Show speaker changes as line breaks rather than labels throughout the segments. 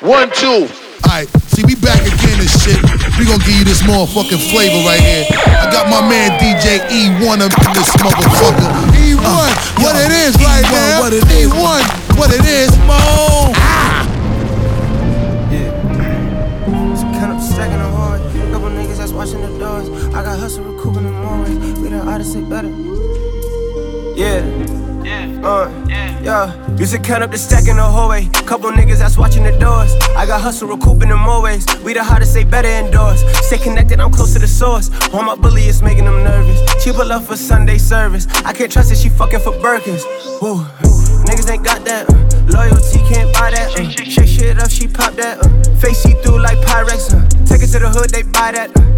One, two.
Alright, see, we back again and shit. We gonna give you this motherfucking flavor right here. I got my man DJ E1 up in this motherfucker. E1, uh, what yo, it is E1, right now. What it E1, is. what it is, Mo. Ah.
Yeah. So count up stacking the hard. Couple niggas that's watching the doors. I got hustle recouping them always. We the artists say better. Yeah. Yeah. Uh, yeah. Used to count up the stack in the hallway. Couple niggas that's watching the doors. I got hustle recouping them always. We the hottest, they better indoors. Stay connected, I'm close to the source. All my bully is making them nervous. Cheaper love for Sunday service. I can't trust it, she fucking for Birkins. Woo. Niggas ain't got that. Uh. Loyalty can't buy that. Uh. Shake shit up, she pop that. Uh. Face see through like Pyrex. Uh. Take it to the hood, they buy that. Uh.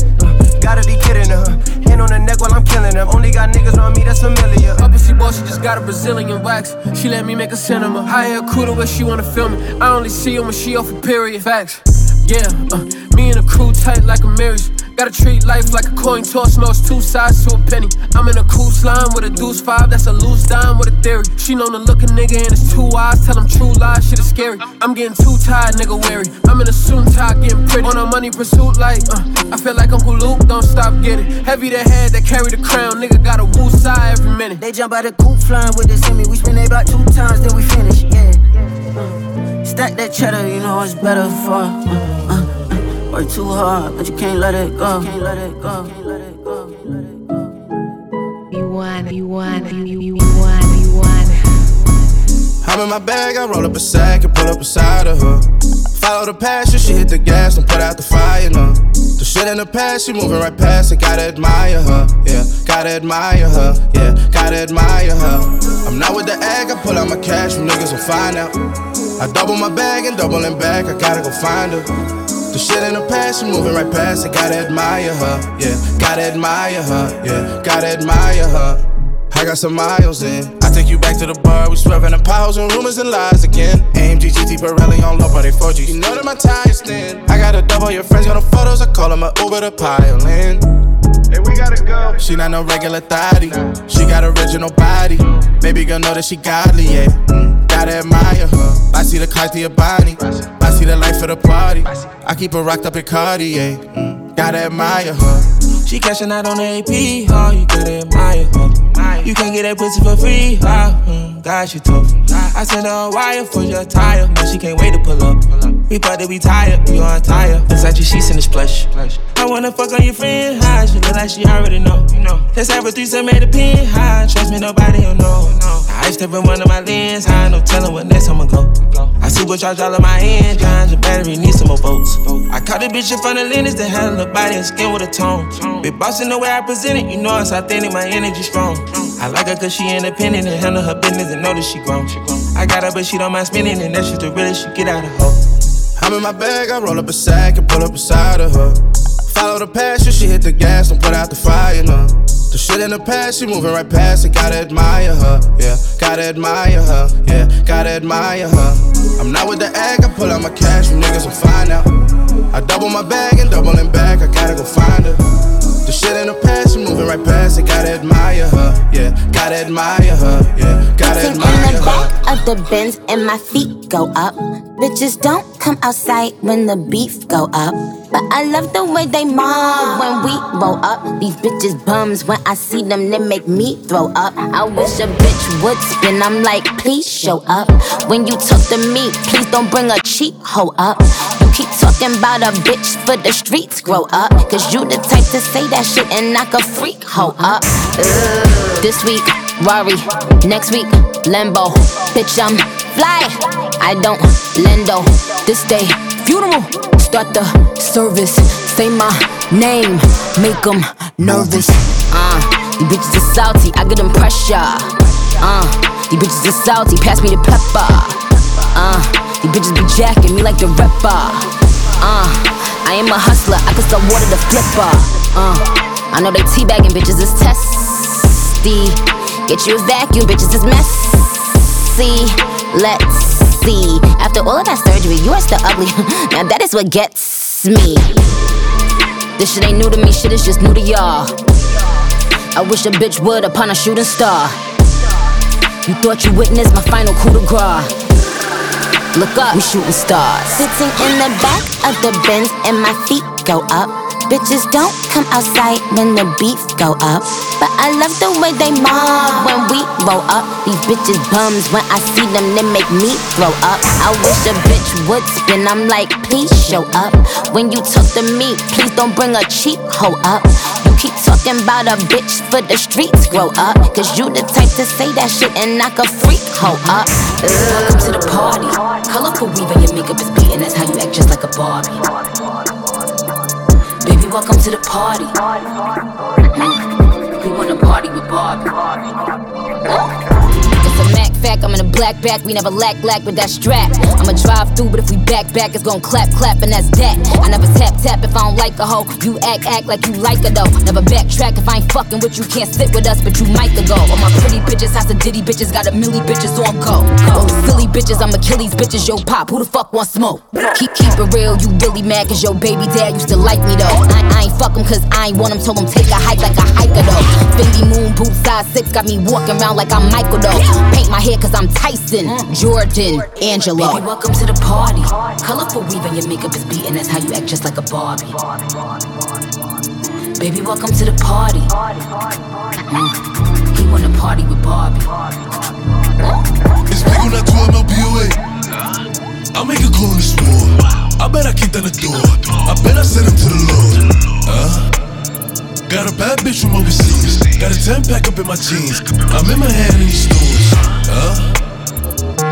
Gotta be kidding her. Hand on the neck while I'm killing them. Only got niggas on me that's familiar. Obviously, boss, she just got a Brazilian wax. She let me make a cinema. A crew to where she wanna film it. I only see her when she off a period. Facts. Yeah, uh, me and the crew tight like a marriage. Gotta treat life like a coin toss, no, it's two sides to a penny. I'm in a cool slime with a deuce five, that's a loose dime with a theory. She known to look a nigga in his two eyes, tell him true lies, shit is scary. I'm getting too tired, nigga weary. I'm in a suit tie, getting pretty. On a money pursuit, like, uh, I feel like Uncle Luke, don't stop getting. Heavy the head that carry the crown, nigga got a woo side every minute.
They jump out the coop flying with the semi, we spin they about two times, then we finish, yeah. Uh, stack that cheddar, you know it's better for. Uh, uh. Work too hard, but you can't let it go. It go. Can't let it go. Want, you want, you want, you want.
I'm in my bag, I roll up a sack and pull up beside of her. Follow the passion, she hit the gas and put out the fire, no. The shit in the past, she moving right past it, gotta admire her, yeah. Gotta admire her, yeah. Gotta admire her. I'm not with the egg, I pull out my cash, from niggas will find out. I double my bag and doubling back, I gotta go find her. The shit in the past, she moving right past it. Gotta admire her, yeah. Gotta admire her, yeah. Gotta admire her. I got some miles in. I take you back to the bar, we swerving in piles and rumors and lies again. AMG GT Pirelli on low, but they 4G. You know that my tires thin. I got a double, your friends got no photos, I call them a Uber to pile in.
Hey, we gotta go.
She not no regular thotty. She got original body. Baby girl know that she godly, yeah. Mm, gotta admire her. I see the Cartier Bonnie. I see the life of the party. I keep her rocked up in Cartier. Mm, gotta admire her. She cashing out on the AP, oh, you gotta admire her. You can't get that pussy for free, oh, mm, God, she tough. I sent her a wire for your tire, now she can't wait to pull up. We to be tired, you on tire. Inside your sheets in the splash. I wanna fuck on your friend, high. She look like she already know. Let's have a threesome at the pin, high. Trust me, nobody will know. I step in one of my lens, high. No telling what next I'ma go. I supercharge all of my engines, your battery needs some more volts. I caught the bitch in front of Lennox that had a body and skin with a tone. Big boss in the way I present it, you know it's authentic, my energy strong. I like her cause she independent and handle her business and know that she grown. She grown. I got her, but she don't mind spending, and that's just the realest she get out of her. I'm in my bag, I roll up a sack and pull up beside of her. Follow the passion, she hit the gas and put out the fire, no. The shit in the past, she moving right past it, gotta admire her, yeah. Gotta admire her, yeah. Gotta admire her. I'm not with the egg, I pull out my cash niggas and find out. I double my bag and doubling back, I gotta go find her. The shit in the past, you moving right past it. Gotta admire her, yeah. Gotta admire her, yeah. Gotta admire
in the back of the Benz and my feet go up. Bitches don't come outside when the beef go up. But I love the way they mob when we roll up. These bitches bums when I see them, they make me throw up. I wish a bitch would spin. I'm like, please show up. When you talk to me, please don't bring a cheap hoe up. You talking about a bitch for the streets, grow up. Cause you the type to say that shit and knock a freak hoe up. Ugh. This week, Rari. Next week, Lambo. Bitch, I'm fly. I don't lendo. This day, funeral. Start the service. Say my name. Make them nervous. Uh, these bitches are salty. I get them pressure. Uh, these bitches are salty. Pass me the pepper. Uh, these bitches be jacking me like the rapper. Uh, I am a hustler. I can sell water to flipper. Uh, I know they teabagging bitches is testy. Get you a vacuum, bitches is messy. Let's see. After all of that surgery, you are still ugly. now that is what gets me. This shit ain't new to me, shit is just new to y'all. I wish a bitch would upon a shooting star. You thought you witnessed my final coup de grace. Look up, we shooting stars. Sitting in the back of the Benz and my feet go up. Bitches don't come outside when the beef go up. But I love the way they mob when we roll up. These bitches bums when I see them, they make me throw up. I wish a bitch would spin, I'm like, please show up. When you talk to me, please don't bring a cheap hoe up. You keep talking about a bitch for the streets, grow up. Cause you the type to say that shit and knock a freak hoe up. Welcome to the party. Colorful weave and your makeup is beating, that's how you act just like a Barbie. Welcome to the party. Mm. We wanna party with Barbie. It's I'm in a black back, we never lack lack with that strap. I'ma drive through, but if we back back, it's gon' clap clap, and that's that. I never tap tap if I don't like a hoe. You act act like you like her though. Never backtrack if I ain't fucking with you, can't sit with us, but you might go. All my pretty bitches, house of ditty bitches, got a milli bitches on go. Oh, silly bitches, I'm Achilles bitches, yo pop, who the fuck want smoke? Keep keep it real, you really mad cause your baby dad used to like me though. I, I ain't fuck him cause I ain't want him, told him take a hike like a hiker though. Fendi moon boot size six, got me walking around like I'm Michael though. Paint my hair cause I'm Tyson, Jordan, Angelo. Baby, welcome to the party. Colorful weave and your makeup is beating, that's how you act just like a Barbie. Baby, welcome to the party. Mm. He wanna party with Barbie.
It's big on that 12 MLBOA. I'll make a call in the store. I bet I kicked down the door. I bet I sent him to the Lord. Uh, got a bad bitch from overseas. Got a 10 pack up in my jeans. I'm in my hand in these stores. Uh,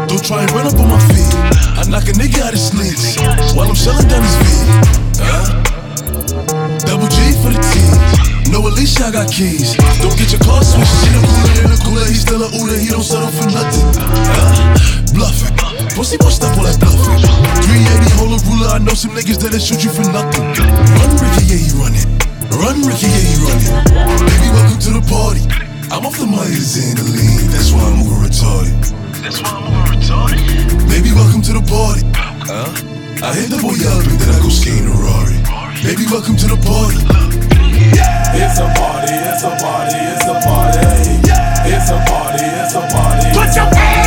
don't try and run up on my feet. I knock a nigga out his sneaks while I'm shelling down his feet. Uh, double G for the team. No, Alicia, I got keys. Don't get your car switched. She the cooler than a cooler. He still a Uda. He don't settle for nothing. Uh, bluffing. Pussy bust up all that bluffing. 380 hold a ruler. I know some niggas that'll shoot you for nothing. Run, Ricky, yeah, he running. Run, Ricky, yeah, he running. Baby, welcome to the party. I'm off the Myers and the lean. That's why I'm over retarded. That's why I'm over retarded. Baby, welcome to the party. Huh? I hit the boy up and then I go skating a Rari. Baby, welcome to the party.
Yeah. It's a party, it's a party, it's a party. Yeah. It's a party, it's a party. Put your hands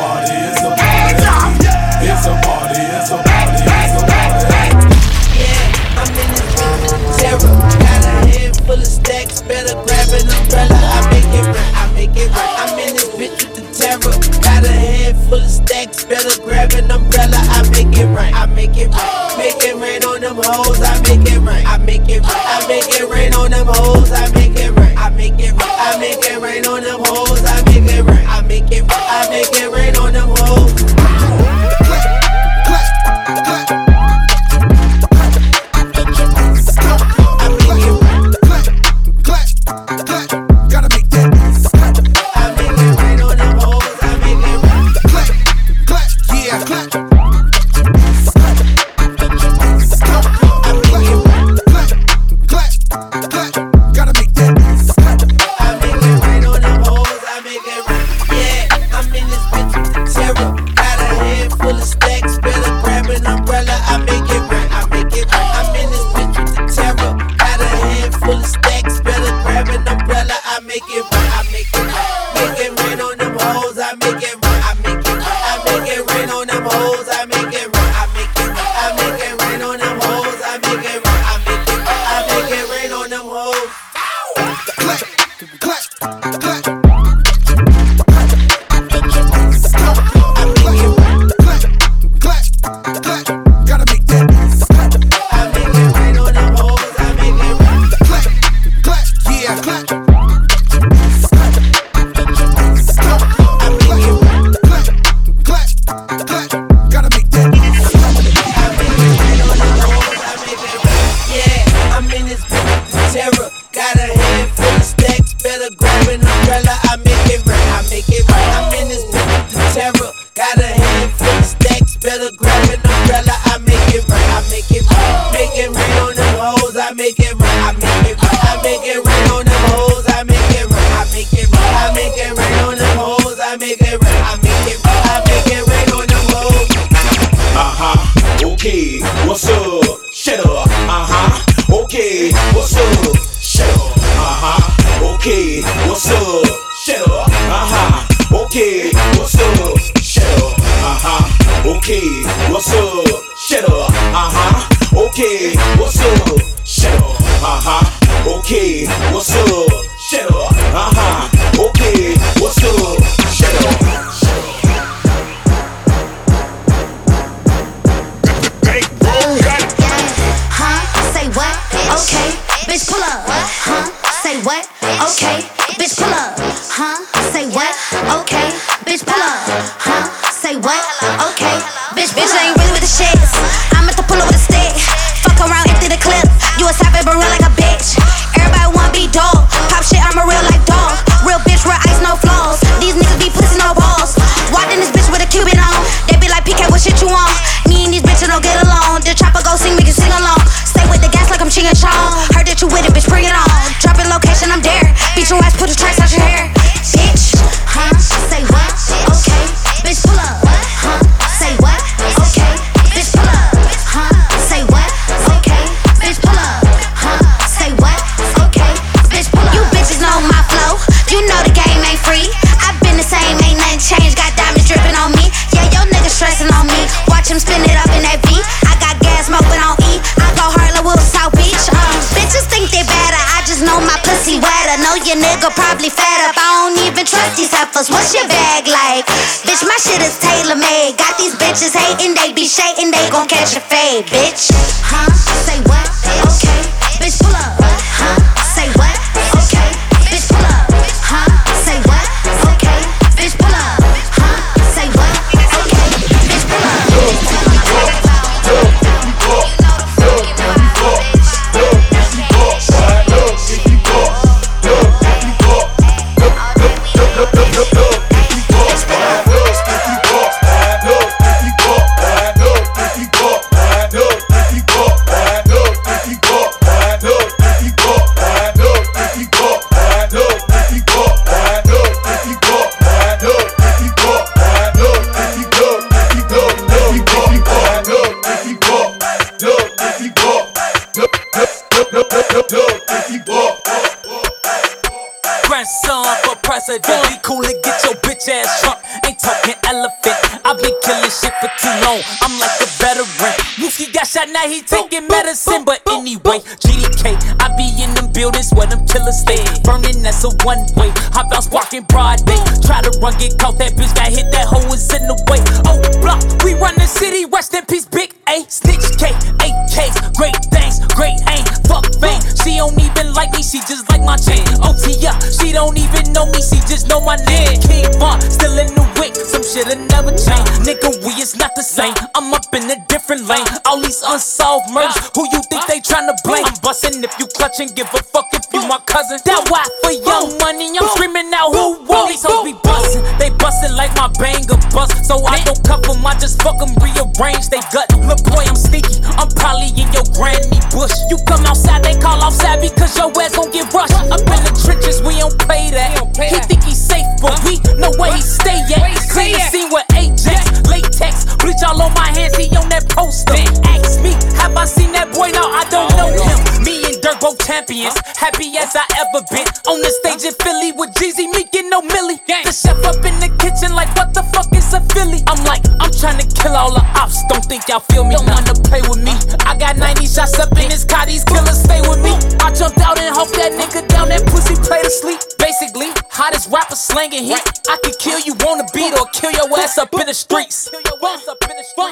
party, it's a party, it's a party. It's a party, it's a party, it's a party.
Yeah, I'm in this bitch terror. Got a head full of stacks, better grab an umbrella. I make it right, I make it right. I'm in this bitch with the terror. Got a head full of stacks, better grab an umbrella. I make it right, I make it right. Make it rain on them hoes, I make it right, I make it right. I make it rain on them hoes, I make it right, I make it right. I make it rain on them hoes, make it right. I make it rain better grab an umbrella. I make it rain,
huh. Okay, what's up?
Your nigga probably fed up. I don't even trust these heifers. What's your bag like? Bitch, my shit is tailor made. Got these bitches hating, they be shaking, they gon' catch a fade, bitch. Huh? Say what? Okay,
Grandson for president, be cool and get your bitch ass drunk. Ain't talking elephant. I've been killing shit for too long. I'm like a veteran. Mookie got shot, now he taking medicine. But anyway, GDK, I be in them buildings where them killers stay. Burning, that's a one way. Hop out, sparking broad day. Try to run, get caught. That bitch got hit, that hoe is in the way. Oh, block, we run the city. Rest in peace, big A. Snitch K, AKs, great things, great aim. She don't even like me, she just like my chain. OT up, she don't even know me, she just know my name. King Von, still in the wick, some shit'll never change. Nigga, we is not the same. I'm up in a different lane. All these unsolved murders, who you think they tryna blame? I'm bustin' if you clutchin', give a fuck if you my cousin. That why for young money, I'm screaming out who won. These hoes be bustin', they bustin' like my banger bust. So I don't cuff 'em, I just fuck 'em, rearrange they gut. Because your ass gon' get rushed. Up in the trenches, we don't play that. He think he's safe, but we know where he stay at. Clean the scene with Ajax, latex, bleach all on my hands, he on that poster. Ask me, have I seen that boy? No, I don't know him. Me and Dirk both champions, happy as I ever been. On the stage in Philly with Jeezy, me get no millie. The chef up in the kitchen, like what the fuck is a Philly? I'm like, I'm trying to kill all the ops. Don't think y'all feel me? Don't wanna play with me. I got 90 shots up in this car, these killers sleep. Basically, hottest rapper slanging heat. I could kill you on the beat or kill your ass up in the streets.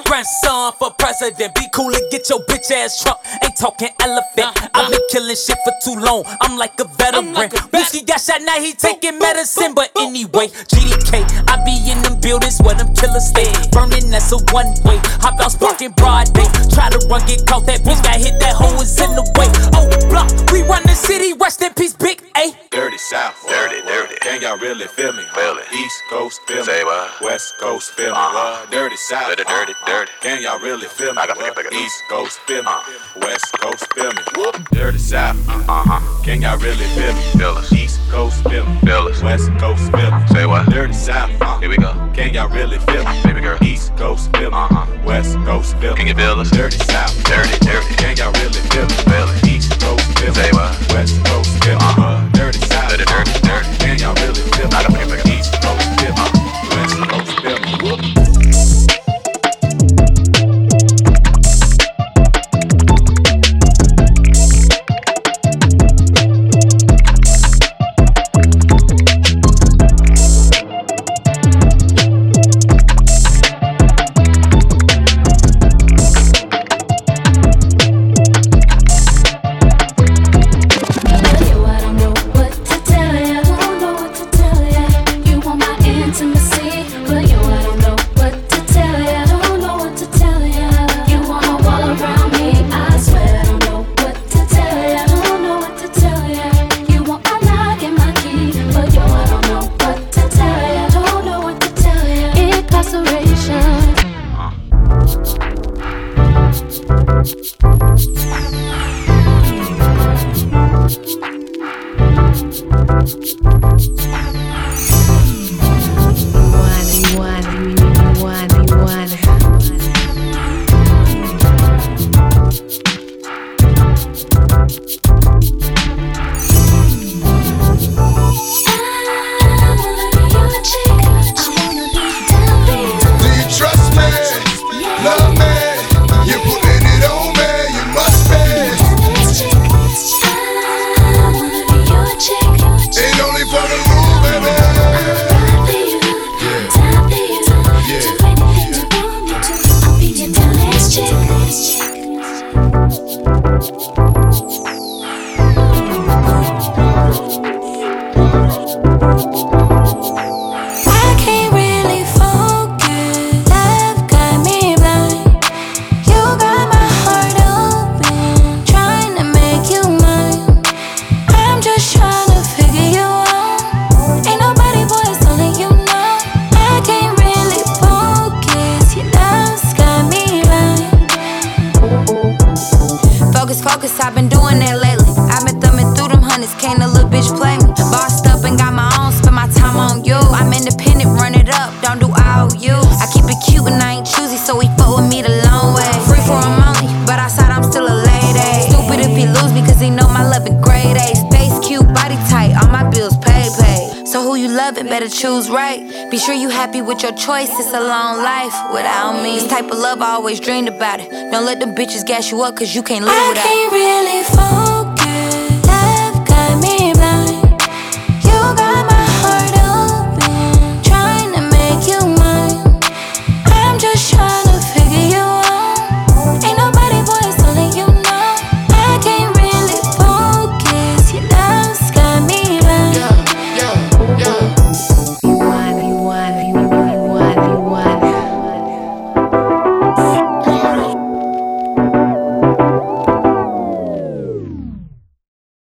Grandson for president, be cool and get your bitch ass drunk. Ain't talking elephant. I've been killing shit for too long. I'm like a veteran. Whiskey got shot, now he taking medicine. But anyway, GDK, I be in them buildings where them killers stay. Burning, that's a one way. Hop out, sparking broad day. Try to run, get caught. That bitch got hit, that hoe is in the way. Oh, block, we run the city. Rest in peace, big A.
Dirty South. Dirty, dirty. Can y'all really feel me? Feel it. East Coast, feel me. What? West Coast, feel me. Uh-huh. Dirty South. Dirty, dirty, dirty. Can y'all really feel me? I got to East Coast, feel me. West Coast, feel me. Dirty South. Uh-huh. Can y'all really feel me? Feel us. East Coast, feel me. Feel us. West Coast, feel me. Say what? Dirty South. Uh. Here we go. Can y'all really feel me? Baby girl. East Coast, feel me. Uh-huh. West Coast, feel me. Can you feel us? Dirty South. Dirty, dirty. Can y'all really feel me? Feel it. East Coast, feel me. Say what? West Coast, feel me. Uh-huh.
Choose right. Be sure you happy with your choice, it's a long life without me. This type of love I always dreamed about it. Don't let them bitches gas you up, cause you can't live
I
without
can't really fall